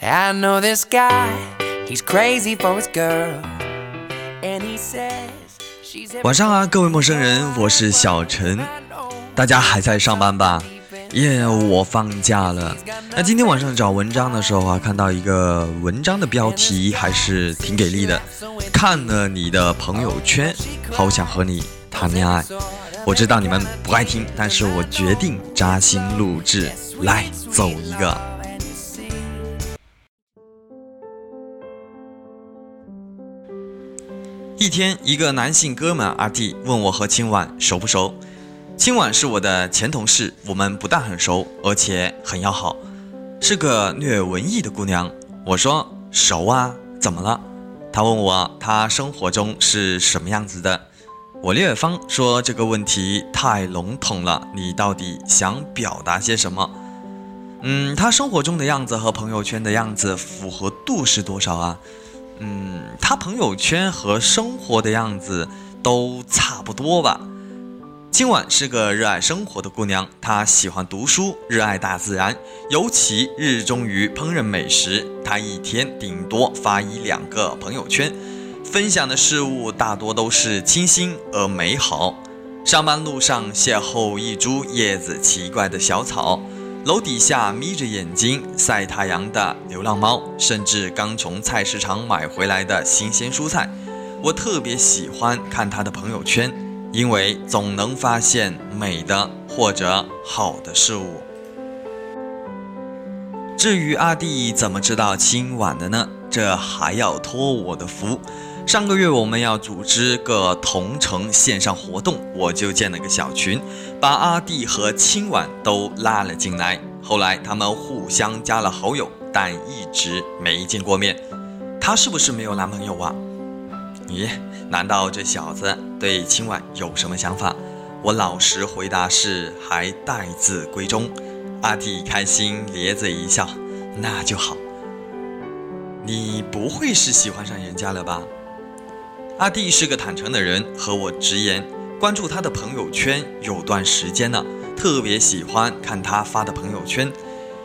I know this guy, he's crazy for his girl. And he says she's 晚上啊，各位陌生人，我是小陈，大家还在上班吧？耶、我放假了。那今天晚上找文章的时候啊，看到一个文章的标题还是挺给力的，看了你的朋友圈，好想和你谈恋爱。我知道你们不爱听，但是我决定扎心录制，来走一个。一天，一个男性哥们阿弟问我和青婉熟不熟。青婉是我的前同事，我们不但很熟，而且很要好，是个略文艺的姑娘。我说熟啊，怎么了？他问我她生活中是什么样子的。我略方说这个问题太笼统了，你到底想表达些什么？嗯，她生活中的样子和朋友圈的样子符合度是多少啊？嗯，她朋友圈和生活的样子都差不多吧。今晚是个热爱生活的姑娘，她喜欢读书，热爱大自然，尤其热衷于烹饪美食。她一天顶多发一两个朋友圈，分享的事物大多都是清新而美好。上班路上邂逅一株叶子奇怪的小草，楼底下眯着眼睛晒太阳的流浪猫，甚至刚从菜市场买回来的新鲜蔬菜。我特别喜欢看他的朋友圈。因为总能发现美的或者好的事物。至于阿弟怎么知道今晚的呢？这还要托我的福。上个月我们要组织个同城线上活动，我就建了个小群，把阿弟和青婉都拉了进来。后来他们互相加了好友，但一直没见过面。他是不是没有男朋友啊？咦，难道这小子对青婉有什么想法？我老实回答是还待字闺中。阿弟开心咧嘴一笑，那就好。你不会是喜欢上人家了吧？阿弟是个坦诚的人，和我直言，关注他的朋友圈有段时间了，特别喜欢看他发的朋友圈。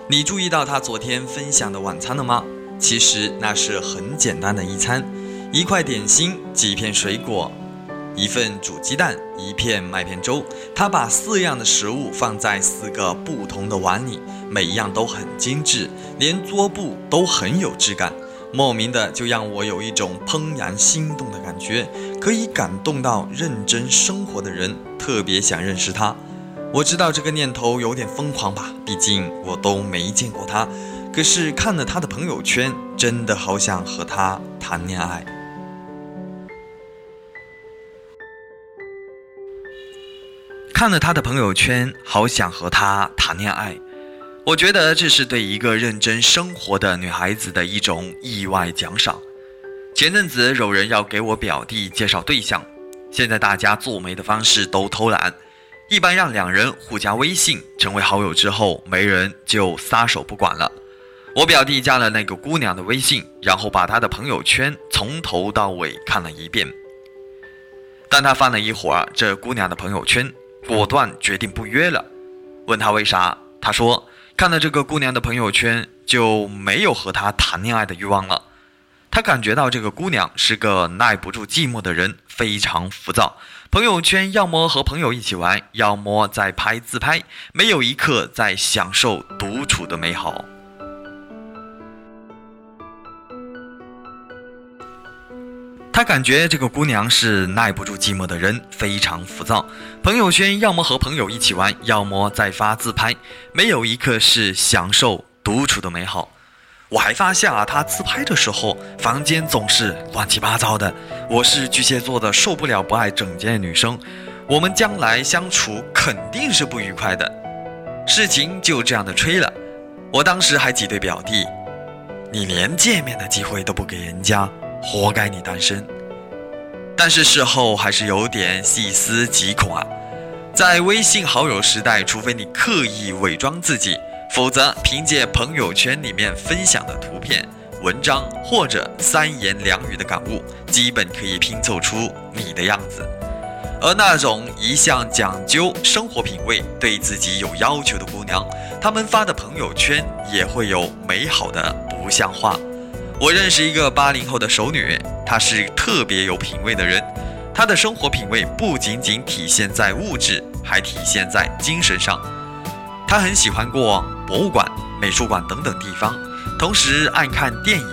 你注意到他昨天分享的晚餐了吗？其实那是很简单的一餐。一块点心，几片水果，一份煮鸡蛋，一片麦片粥。他把四样的食物放在四个不同的碗里，每一样都很精致，连桌布都很有质感。莫名的就让我有一种怦然心动的感觉，可以感动到认真生活的人，特别想认识他。我知道这个念头有点疯狂吧，毕竟我都没见过他。可是看了他的朋友圈，真的好想和他谈恋爱。看了他的朋友圈，好想和他谈恋爱。我觉得这是对一个认真生活的女孩子的一种意外奖赏。前阵子有人要给我表弟介绍对象，现在大家做媒的方式都偷懒，一般让两人互加微信成为好友之后，媒人就撒手不管了。我表弟加了那个姑娘的微信，然后把她的朋友圈从头到尾看了一遍。但他翻了一会儿这姑娘的朋友圈。果断决定不约了，问他为啥？他说看了这个姑娘的朋友圈就没有和她谈恋爱的欲望了。他感觉到这个姑娘是个耐不住寂寞的人，非常浮躁。朋友圈要么和朋友一起玩，要么在拍自拍，没有一刻在享受独处的美好。他感觉这个姑娘是耐不住寂寞的人，非常浮躁。朋友圈要么和朋友一起玩，要么在发自拍，没有一刻是享受独处的美好。我还发现啊，她自拍的时候，房间总是乱七八糟的。我是巨蟹座的，受不了不爱整洁的女生，我们将来相处肯定是不愉快的。事情就这样的吹了。我当时还挤兑表弟：“你连见面的机会都不给人家。”活该你单身，但是事后还是有点细思极恐啊！在微信好友时代，除非你刻意伪装自己，否则凭借朋友圈里面分享的图片、文章或者三言两语的感悟，基本可以拼凑出你的样子。而那种一向讲究生活品味、对自己有要求的姑娘，她们发的朋友圈也会有美好的不像话。我认识一个八零后的熟女，她是特别有品味的人。她的生活品味不仅仅体现在物质，还体现在精神上。她很喜欢过博物馆、美术馆等等地方，同时爱看电影、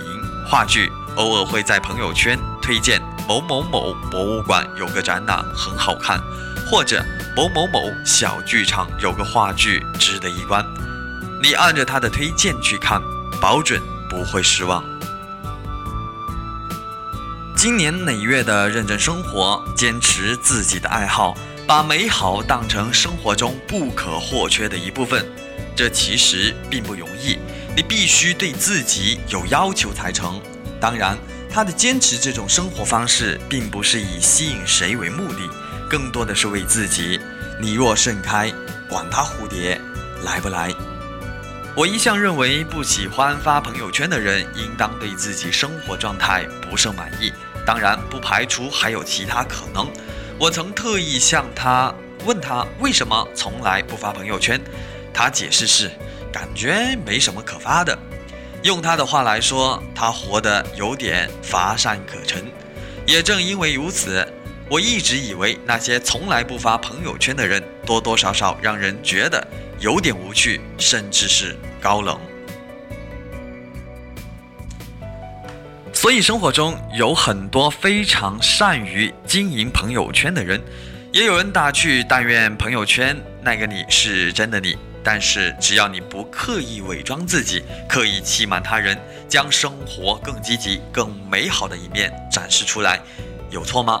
话剧，偶尔会在朋友圈推荐。某某某博物馆有个展览很好看，或者某某某小剧场有个话剧值得一观。你按着她的推荐去看，保准不会失望。今年累月的认真生活，坚持自己的爱好，把美好当成生活中不可或缺的一部分，这其实并不容易。你必须对自己有要求才成。当然。他的坚持这种生活方式，并不是以吸引谁为目的，更多的是为自己。你若盛开，管他蝴蝶来不来。我一向认为，不喜欢发朋友圈的人，应当对自己生活状态不甚满意。当然，不排除还有其他可能。我曾特意向他问他为什么从来不发朋友圈，他解释是感觉没什么可发的。用他的话来说，他活得有点乏善可陈。也正因为如此，我一直以为那些从来不发朋友圈的人，多多少少让人觉得有点无趣，甚至是高冷。所以生活中有很多非常善于经营朋友圈的人，也有人打趣：但愿朋友圈那个你是真的你。但是，只要你不刻意伪装自己，刻意欺瞒他人，将生活更积极、更美好的一面展示出来，有错吗？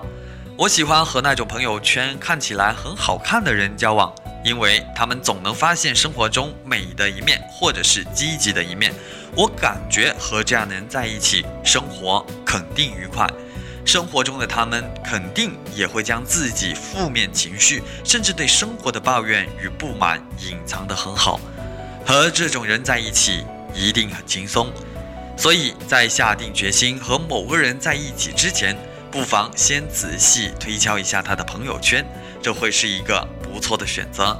我喜欢和那种朋友圈看起来很好看的人交往，因为他们总能发现生活中美的一面，或者是积极的一面。我感觉和这样的人在一起，生活肯定愉快。生活中的他们肯定也会将自己负面情绪，甚至对生活的抱怨与不满隐藏得很好。和这种人在一起一定很轻松，所以在下定决心和某个人在一起之前，不妨先仔细推敲一下他的朋友圈，这会是一个不错的选择。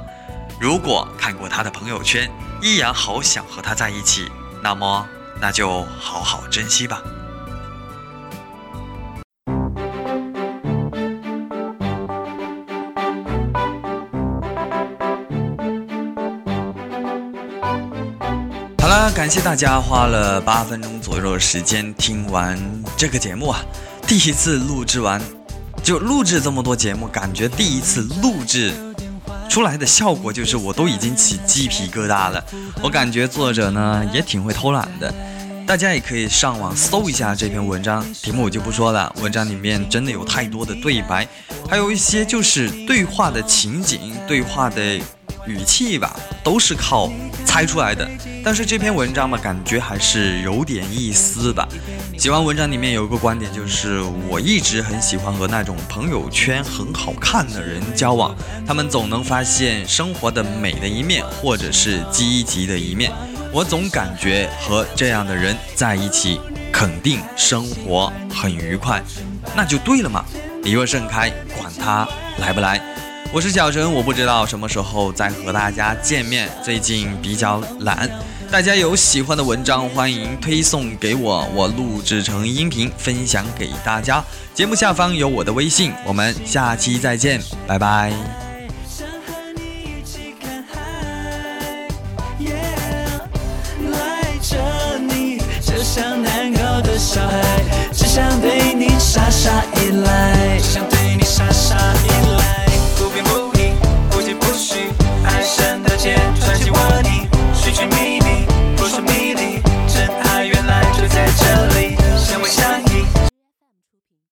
如果看过他的朋友圈，依然好想和他在一起，那么那就好好珍惜吧。好了感谢大家花了八分钟左右的时间听完这个节目啊！第一次录制完，就录制这么多节目，感觉第一次录制出来的效果就是我都已经起鸡皮疙瘩了。我感觉作者呢也挺会偷懒的，大家也可以上网搜一下这篇文章，题目我就不说了。文章里面真的有太多的对白，还有一些就是对话的情景、对话的语气吧，都是靠。猜出来的，但是这篇文章嘛，感觉还是有点意思吧。写完文章里面有一个观点，就是我一直很喜欢和那种朋友圈很好看的人交往，他们总能发现生活的美的一面，或者是积极的一面。我总感觉和这样的人在一起，肯定生活很愉快，那就对了嘛。你若盛开，管他来不来。我是小陈，我不知道什么时候再和大家见面。最近比较懒，大家有喜欢的文章，欢迎推送给我，我录制成音频分享给大家。节目下方有我的微信，我们下期再见，拜拜。想对你傻傻